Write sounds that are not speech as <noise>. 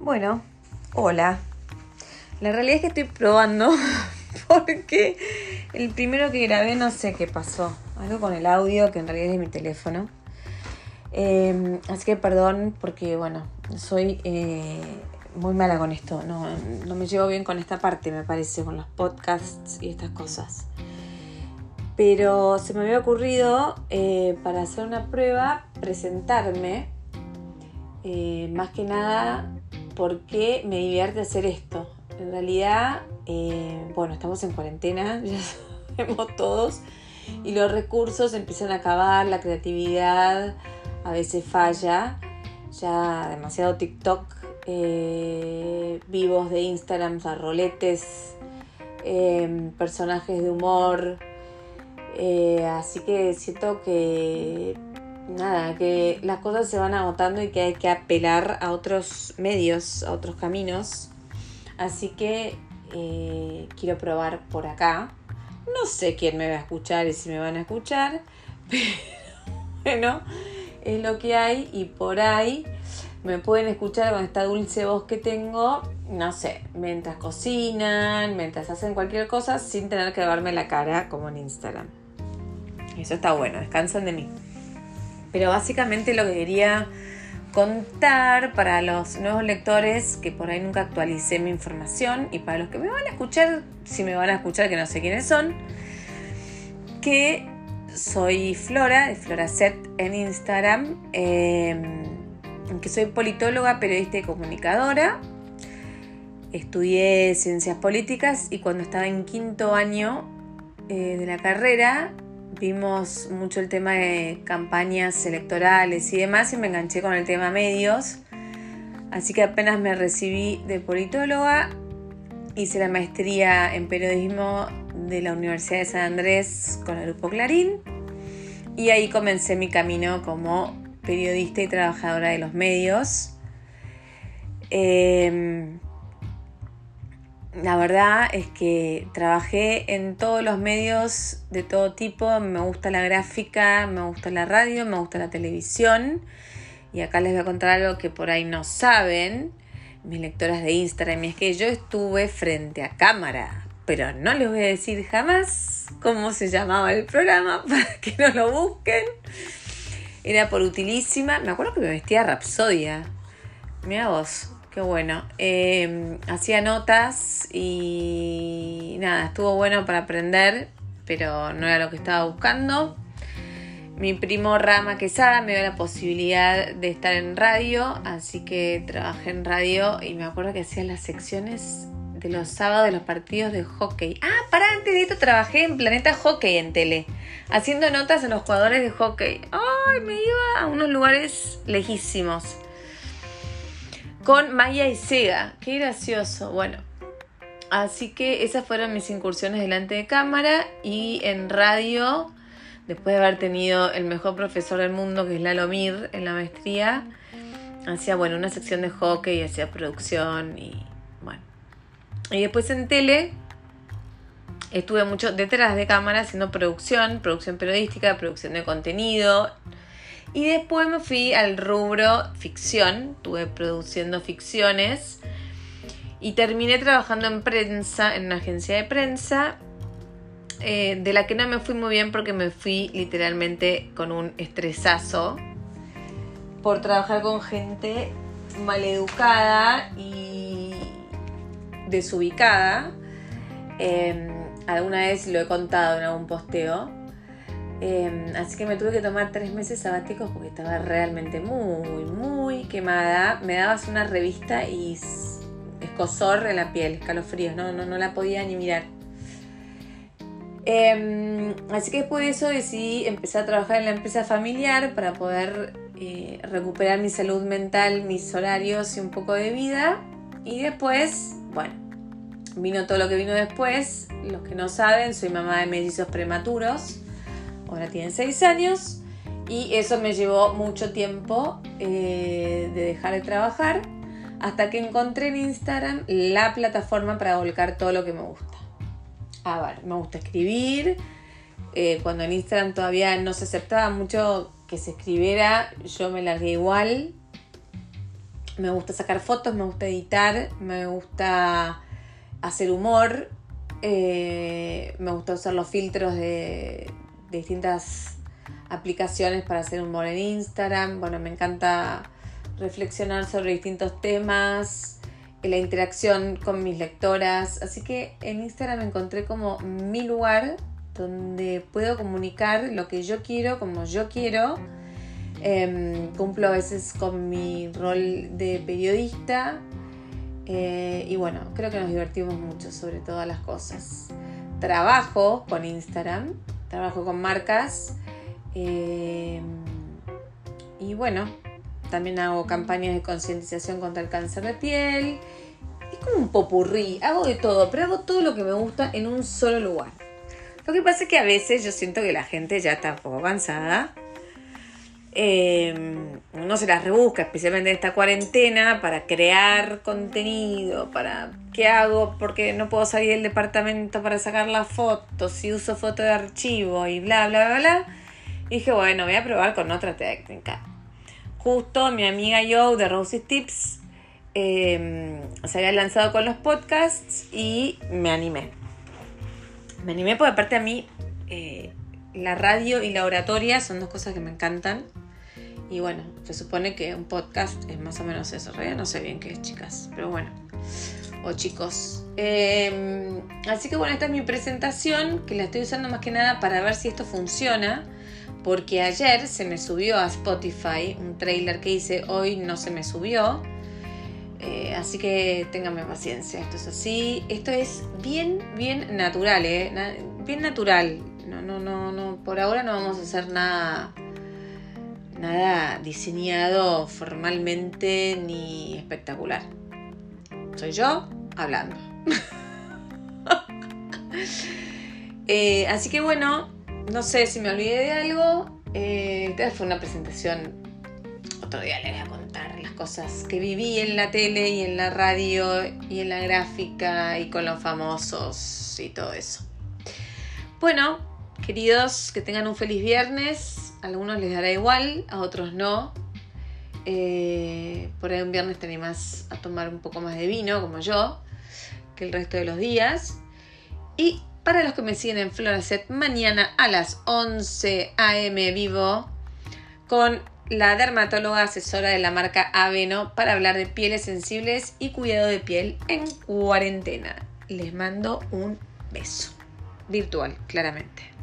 Bueno, hola. La realidad es que estoy probando <laughs> porque el primero que grabé no sé qué pasó. Algo con el audio que en realidad es de mi teléfono. Eh, así que perdón porque, bueno, soy eh, muy mala con esto. No, me llevo bien con esta parte, me parece, con los podcasts y estas cosas. Pero se me había ocurrido eh, para hacer una prueba presentarme. más que nada porque me divierte hacer esto. En realidad, bueno, estamos en cuarentena, <laughs> ya sabemos todos, y los recursos empiezan a acabar, la creatividad a veces falla, ya demasiado TikTok, eh, vivos de Instagram, roletes, em, personajes de humor, eh, así que siento que nada, que las cosas se van agotando y que hay que apelar a otros medios, a otros caminos. Así que eh, quiero probar por acá. No sé quién me va a escuchar y si me van a escuchar, <laughs> pero bueno, es lo que hay y por ahí me pueden escuchar con esta dulce voz que tengo, no sé, mientras cocinan, mientras hacen cualquier cosa sin tener que lavarme la cara como en Instagram. Eso está bueno, descansan de mí. Pero básicamente lo que quería contar para los nuevos lectores que por ahí nunca actualicé mi información y para los que me van a escuchar, si me van a escuchar que no sé quiénes son, que soy Flora, de Floraset en Instagram, em, que soy politóloga, periodista y comunicadora. Estudié ciencias políticas y cuando estaba en quinto año eh, de la carrera vimos mucho el tema de campañas electorales y demás y me enganché con el tema medios. Así que apenas me recibí de politóloga, hice la maestría en periodismo de la Universidad de San Andrés con el Grupo Clarín y ahí comencé mi camino como periodista y trabajadora de los medios. Em, la verdad es que trabajé en todos los medios de todo tipo. Me gusta la gráfica, me gusta la radio, me gusta la televisión. Y acá les voy a contar algo que por ahí no saben, mis lectoras de Instagram, y es que yo estuve frente a cámara, pero no les voy a decir jamás cómo se llamaba el programa <laughs> para que no lo busquen. Era por utilísima. Me acuerdo que me vestía Rapsodia. Mira vos, qué bueno. Em, hacía notas y nada, estuvo bueno para aprender, pero no era lo que estaba buscando. Mi primo Rama Quesada me dio la posibilidad de estar en radio, así que trabajé en radio y me acuerdo que hacía las secciones de los sábados de los partidos de hockey. Ah, para antes de esto trabajé en Planeta Hockey en tele, haciendo notas a los jugadores de hockey. Ay, me iba a unos lugares lejísimos. Con Maya y Sega, qué gracioso. Bueno, así que esas fueron mis incursiones delante de cámara y en radio, después de haber tenido el mejor profesor del mundo, que es Lalo Mir, en la maestría, hacía, bueno, una sección de hockey, hacía producción y y después en tele estuve mucho detrás de cámara haciendo producción, producción periodística, producción de contenido. Y después me fui al rubro ficción, estuve produciendo ficciones y terminé trabajando en prensa, en una agencia de prensa, eh, de la que no me fui muy bien porque me fui literalmente con un estresazo por trabajar con gente maleducada y desubicada. Em, alguna vez lo he contado en algún posteo. Em, así que me tuve que tomar tres meses sabáticos porque estaba realmente muy, muy quemada. Me dabas una revista y escosor en la piel, escalofríos, no, no, no la podía ni mirar. Em, así que después de eso decidí empezar a trabajar en la empresa familiar para poder eh, recuperar mi salud mental, mis horarios y un poco de vida. Y después bueno, vino todo lo que vino después. Los que no saben, soy mamá de mellizos prematuros. Ahora tienen 6 años. Y eso me llevó mucho tiempo eh, de dejar de trabajar hasta que encontré en Instagram la plataforma para volcar todo lo que me gusta. A ver, me gusta escribir. Eh, cuando en Instagram todavía no se aceptaba mucho que se escribiera, yo me largué igual. Me gusta sacar fotos, me gusta editar, me gusta hacer humor, eh, me gusta usar los filtros de, distintas aplicaciones para hacer humor en Instagram. Bueno, me encanta reflexionar sobre distintos temas, la interacción con mis lectoras. Así que en Instagram encontré como mi lugar donde puedo comunicar lo que yo quiero, como yo quiero. Em, cumplo a veces con mi rol de periodista eh, y bueno, creo que nos divertimos mucho sobre todas las cosas. Trabajo con Instagram, trabajo con marcas eh, y bueno, también hago campañas de concientización contra el cáncer de piel. Es como un popurrí, hago de todo, pero hago todo lo que me gusta en un solo lugar. Lo que pasa es que a veces yo siento que la gente ya está un poco cansada eh, uno se las rebusca, especialmente en esta cuarentena, para crear contenido, para qué hago, porque no puedo salir del departamento para sacar las fotos, si uso foto de archivo y bla, bla, bla, bla. Dije, bueno, voy a probar con otra técnica. Justo mi amiga Joe de Rosy Tips em, se había lanzado con los podcasts y me animé. Me animé porque aparte a mí eh, la radio y la oratoria son dos cosas que me encantan. Y bueno, se supone que un podcast es más o menos eso. no sé bien qué es, chicas. Pero bueno. O chicos. Em, así que bueno, esta es mi presentación, que la estoy usando más que nada para ver si esto funciona. Porque ayer se me subió a Spotify un trailer que hice, hoy no se me subió. Eh, así que ténganme paciencia, esto es así. Esto es bien, bien natural, ¿eh? bien natural. No, no, no, no. Por ahora no vamos a hacer nada nada diseñado formalmente ni espectacular. Soy yo hablando. <laughs> Eh, así que bueno, no sé si me olvidé de algo. Eh, fue una presentación. Otro día les voy a contar las cosas que viví en la tele y en la radio y en la gráfica y con los famosos y todo eso. Bueno, queridos, que tengan un feliz viernes a algunos les dará igual, a otros no. Eh, por ahí un viernes te animas a tomar un poco más de vino, como yo, que el resto de los días. Y para los que me siguen en Floraset, mañana a las 11 a.m. vivo con la dermatóloga asesora de la marca Aveno para hablar de pieles sensibles y cuidado de piel en cuarentena. Les mando un beso. Virtual, claramente.